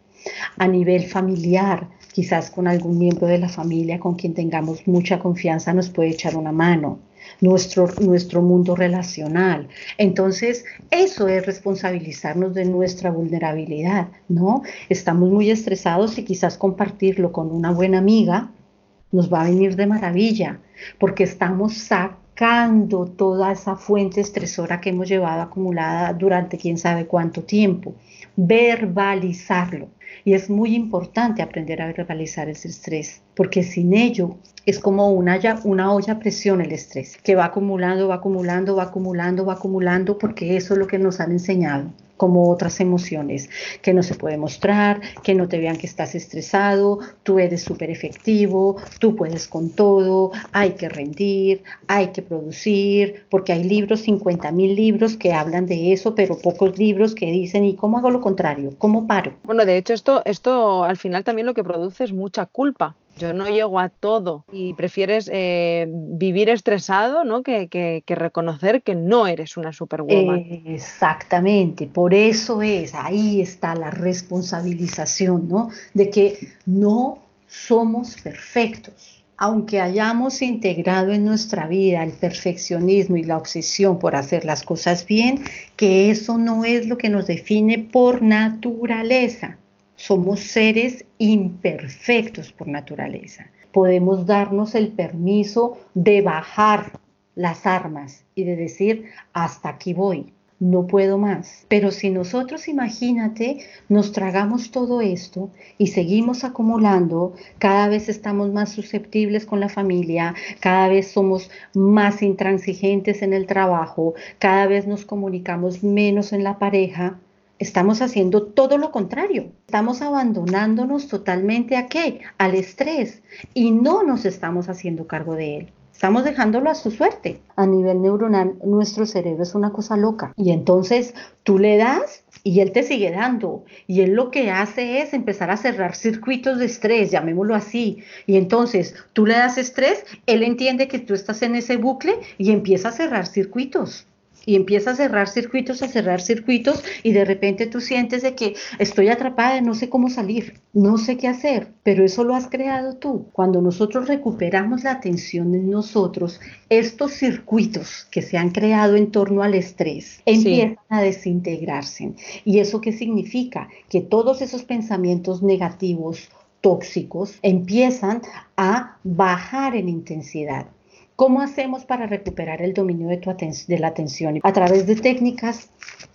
A nivel familiar, quizás con algún miembro de la familia con quien tengamos mucha confianza nos puede echar una mano nuestro, nuestro mundo relacional. Entonces, eso es responsabilizarnos de nuestra vulnerabilidad, ¿no? Estamos muy estresados y quizás compartirlo con una buena amiga nos va a venir de maravilla, porque estamos sacando toda esa fuente estresora que hemos llevado acumulada durante quién sabe cuánto tiempo. Verbalizarlo. Y es muy importante aprender a verbalizar ese estrés, porque sin ello es como una, una olla a presión el estrés, que va acumulando, va acumulando, va acumulando, va acumulando, porque eso es lo que nos han enseñado como otras emociones, que no se puede mostrar, que no te vean que estás estresado, tú eres súper efectivo, tú puedes con todo, hay que rendir, hay que producir, porque hay libros, 50 mil libros que hablan de eso, pero pocos libros que dicen, ¿y cómo hago lo contrario? ¿Cómo paro? Bueno, de hecho, esto, esto al final también lo que produce es mucha culpa, yo no llego a todo y prefieres eh, vivir estresado ¿no? Que, que, reconocer que no eres una superwoman. exactamente, por eso es, ahí está la responsabilización, ¿no? De que no somos perfectos. Aunque hayamos integrado en nuestra vida el perfeccionismo y la obsesión por hacer las cosas bien, que eso no es lo que nos define por naturaleza somos seres imperfectos por naturaleza. Podemos darnos el permiso de bajar las armas y de decir, hasta aquí voy no puedo más. Pero si nosotros, imagínate, nos tragamos todo esto y seguimos acumulando, cada vez estamos más susceptibles con la familia, cada vez somos más intransigentes en el trabajo, cada vez nos comunicamos menos en la pareja, estamos haciendo todo lo contrario. Estamos abandonándonos totalmente a qué? Al estrés y no nos estamos haciendo cargo de él. Estamos dejándolo a su suerte. A nivel neuronal, nuestro cerebro es una cosa loca. Y entonces tú le das y él te sigue dando. Y él lo que hace es empezar a cerrar circuitos de estrés, llamémoslo así. Y entonces tú le das estrés, él entiende que tú estás en ese bucle y empieza a cerrar circuitos y empieza a cerrar circuitos, a cerrar circuitos y de repente tú sientes de que estoy atrapada, no sé cómo salir, no sé qué hacer, pero eso lo has creado tú. Cuando nosotros recuperamos la atención en nosotros, estos circuitos que se han creado en torno al estrés empiezan a desintegrarse. ¿Y eso qué significa? Que todos esos pensamientos negativos, tóxicos, empiezan a bajar en intensidad. ¿Cómo hacemos para recuperar el dominio de, tu de la atención? A través de técnicas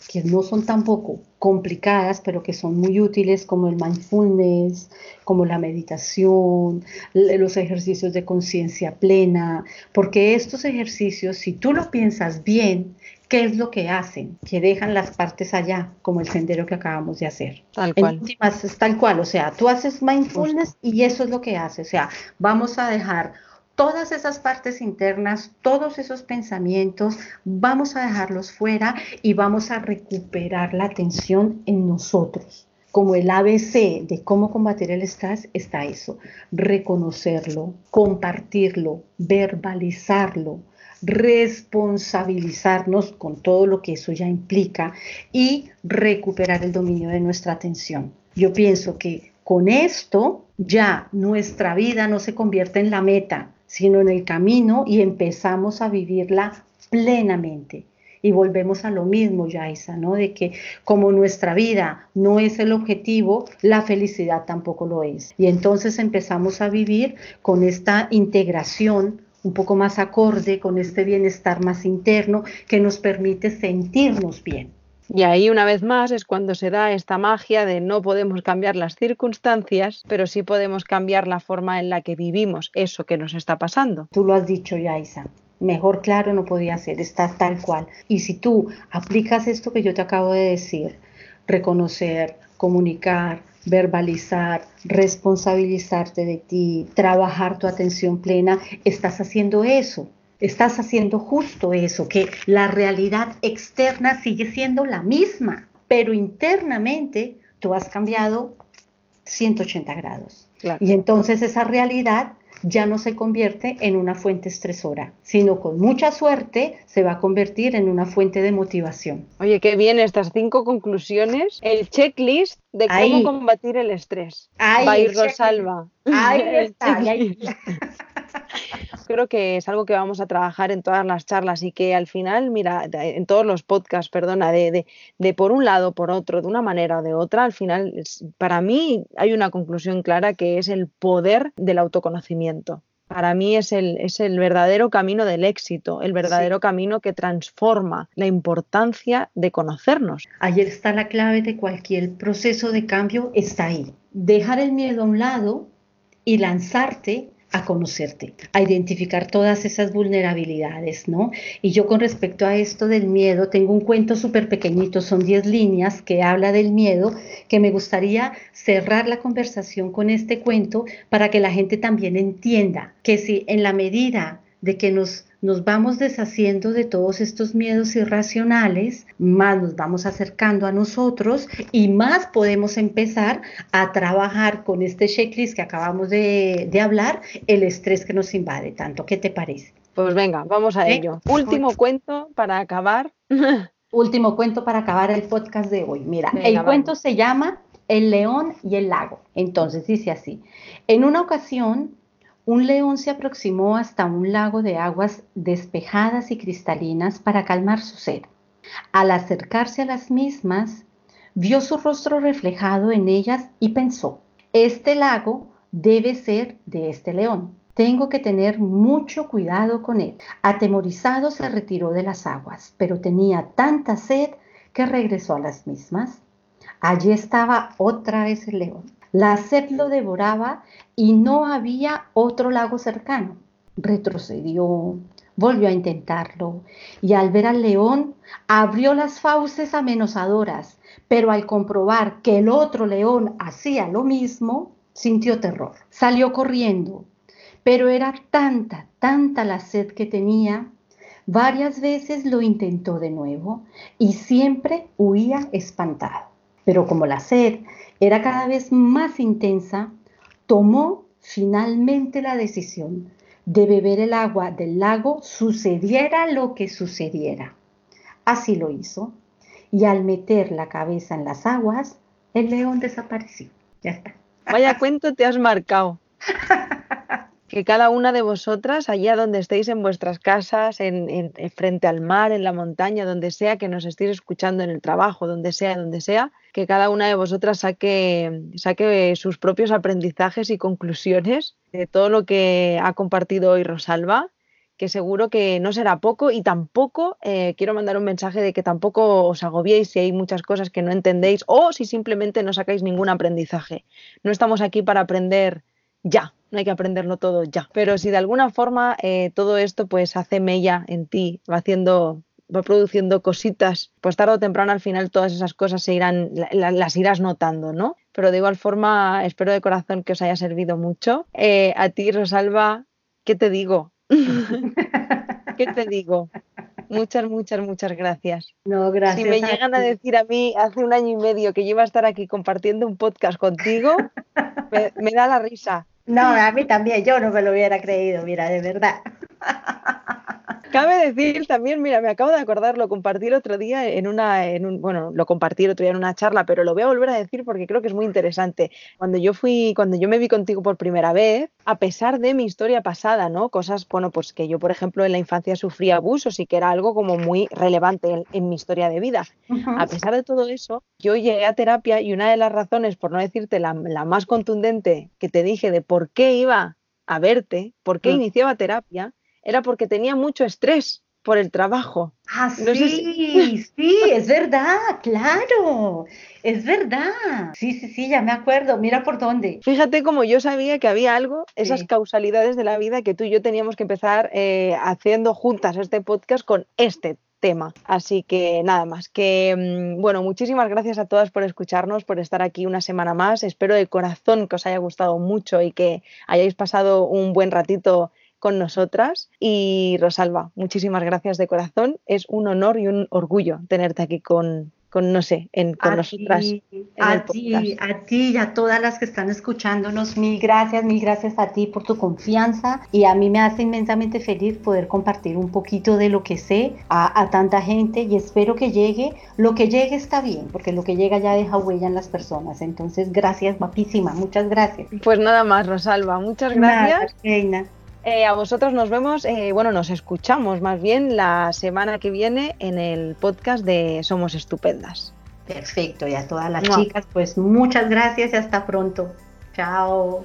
que no son tampoco complicadas, pero que son muy útiles, como el mindfulness, como la meditación, los ejercicios de conciencia plena, porque estos ejercicios, si tú lo piensas bien, ¿qué es lo que hacen? Que dejan las partes allá, como el sendero que acabamos de hacer. Tal cual. es tal cual, o sea, tú haces mindfulness y eso es lo que hace, o sea, vamos a dejar todas esas partes internas, todos esos pensamientos, vamos a dejarlos fuera y vamos a recuperar la atención en nosotros. Como el ABC de cómo combatir el estrés está eso, reconocerlo, compartirlo, verbalizarlo, responsabilizarnos con todo lo que eso ya implica y recuperar el dominio de nuestra atención. Yo pienso que con esto ya nuestra vida no se convierte en la meta, sino en el camino y empezamos a vivirla plenamente. Y volvemos a lo mismo, Yaisa, ¿no? De que como nuestra vida no es el objetivo, la felicidad tampoco lo es. Y entonces empezamos a vivir con esta integración un poco más acorde, con este bienestar más interno que nos permite sentirnos bien. Y ahí una vez más es cuando se da esta magia de no podemos cambiar las circunstancias, pero sí podemos cambiar la forma en la que vivimos eso que nos está pasando. Tú lo has dicho, Yaisa. Mejor claro no podía ser, está tal cual. Y si tú aplicas esto que yo te acabo de decir, reconocer, comunicar, verbalizar, responsabilizarte de ti, trabajar tu atención plena, estás haciendo eso estás haciendo justo eso, que la realidad externa sigue siendo la misma, pero internamente tú has cambiado 180 grados. Y entonces esa realidad ya no se convierte en una fuente estresora, sino con mucha suerte se va a convertir en una fuente de motivación. Oye, qué bien estas cinco conclusiones, el checklist de cómo combatir el estrés. Ahí, Rosalba. Ahí está. Creo que es algo que vamos a trabajar en todas las charlas y que al final, mira, en todos los podcasts, perdona, de, de, por un lado, por otro, de una manera o de otra, al final, para mí hay una conclusión clara que es el poder del autoconocimiento. Para mí es el, es el verdadero camino del éxito, el verdadero camino que transforma la importancia de conocernos. Ayer está la clave de cualquier proceso de cambio, está ahí. Dejar el miedo a un lado y lanzarte a conocerte, a identificar todas esas vulnerabilidades, ¿no? Y yo con respecto a esto del miedo, tengo un cuento súper pequeñito, son 10 líneas que habla del miedo, que me gustaría cerrar la conversación con este cuento para que la gente también entienda que si en la medida de que nos nos vamos deshaciendo de todos estos miedos irracionales, más nos vamos acercando a nosotros y más podemos empezar a trabajar con este checklist que acabamos de, hablar, el estrés que nos invade tanto. ¿Qué te parece? Pues venga, vamos a ello. Último cuento para acabar. Último cuento para acabar el podcast de hoy. Mira, el cuento se llama El león y el lago. Entonces dice así, en una ocasión un león se aproximó hasta un lago de aguas despejadas y cristalinas para calmar su sed. Al acercarse a las mismas, vio su rostro reflejado en ellas y pensó, este lago debe ser de este león. Tengo que tener mucho cuidado con él. Atemorizado se retiró de las aguas, pero tenía tanta sed que regresó a las mismas. Allí estaba otra vez el león. La sed lo devoraba y no había otro lago cercano. Retrocedió, volvió a intentarlo y al ver al león abrió las fauces amenazadoras, pero al comprobar que el otro león hacía lo mismo, sintió terror. Salió corriendo, pero era tanta, tanta la sed que tenía. Varias veces lo intentó de nuevo y siempre huía espantado. Pero como la sed era cada vez más intensa, tomó finalmente la decisión de beber el agua del lago sucediera lo que sucediera. Así lo hizo, y al meter la cabeza en las aguas, el león desapareció. Ya está. Vaya cuento te has marcado. que cada una de vosotras, allá donde estéis en vuestras casas, en, frente al mar, en la montaña, donde sea que nos estéis escuchando en el trabajo, donde sea, donde sea, que cada una de vosotras saque, saque sus propios aprendizajes y conclusiones de todo lo que ha compartido hoy Rosalba que seguro que no será poco y tampoco eh, quiero mandar un mensaje de que tampoco os agobiéis si hay muchas cosas que no entendéis o si simplemente no sacáis ningún aprendizaje. No estamos aquí para aprender ya, no hay que aprenderlo todo ya. Pero si de alguna forma eh, todo esto pues hace mella en ti, va haciendo va produciendo cositas, pues tarde o temprano al final todas esas cosas se irán, las irás notando, ¿no? Pero de igual forma, espero de corazón que os haya servido mucho. Eh, a ti, Rosalba, ¿qué te digo? ¿Qué te digo? Muchas, muchas, muchas gracias. No, gracias. Si me llegan a decir a mí hace un año y medio que yo iba a estar aquí compartiendo un podcast contigo, me da la risa. No, a mí también, yo no me lo hubiera creído, mira, de verdad. Cabe decir también, mira, me acabo de acordar, lo compartí el otro día en una, en un, bueno, lo compartí el otro día en una charla, pero lo voy a volver a decir porque creo que es muy interesante. Cuando yo fui, cuando yo me vi contigo por primera vez, a pesar de mi historia pasada, ¿no? Cosas, bueno, pues que yo, por ejemplo, en la infancia sufrí abusos y que era algo como muy relevante en, mi historia de vida. A pesar de todo eso, yo llegué a terapia y una de las razones, por no decirte la, más contundente que te dije de por qué iba a verte, por qué mm. iniciaba terapia, era porque tenía mucho estrés por el trabajo. Ah, sí, sí, es verdad, claro, es verdad. Sí, sí, sí, ya me acuerdo, mira por dónde. Fíjate como yo sabía que había algo, esas causalidades de la vida que tú y yo teníamos que empezar eh, haciendo juntas este podcast con este tema. Así que nada más, que mm, bueno, muchísimas gracias a todas por escucharnos, por estar aquí una semana más. Espero de corazón que os haya gustado mucho y que hayáis pasado un buen ratito con nosotras. Y Rosalba, muchísimas gracias de corazón. Es un honor y un orgullo tenerte aquí con, con no sé, en, con nosotras. a ti, a ti y a todas las que están escuchándonos, mil gracias, mil gracias a ti por tu confianza y a mí me hace inmensamente feliz poder compartir un poquito de lo que sé a, a tanta gente y espero que llegue, lo que llegue está bien, porque lo que llega ya deja huella en las personas, entonces gracias, guapísima, muchas gracias. Pues nada más, Rosalba, muchas gracias. Nada, eh, a vosotros nos vemos, eh, bueno, nos escuchamos más bien la semana que viene en el podcast de Somos Estupendas. Perfecto, y a todas las chicas, pues muchas gracias y hasta pronto. Chao.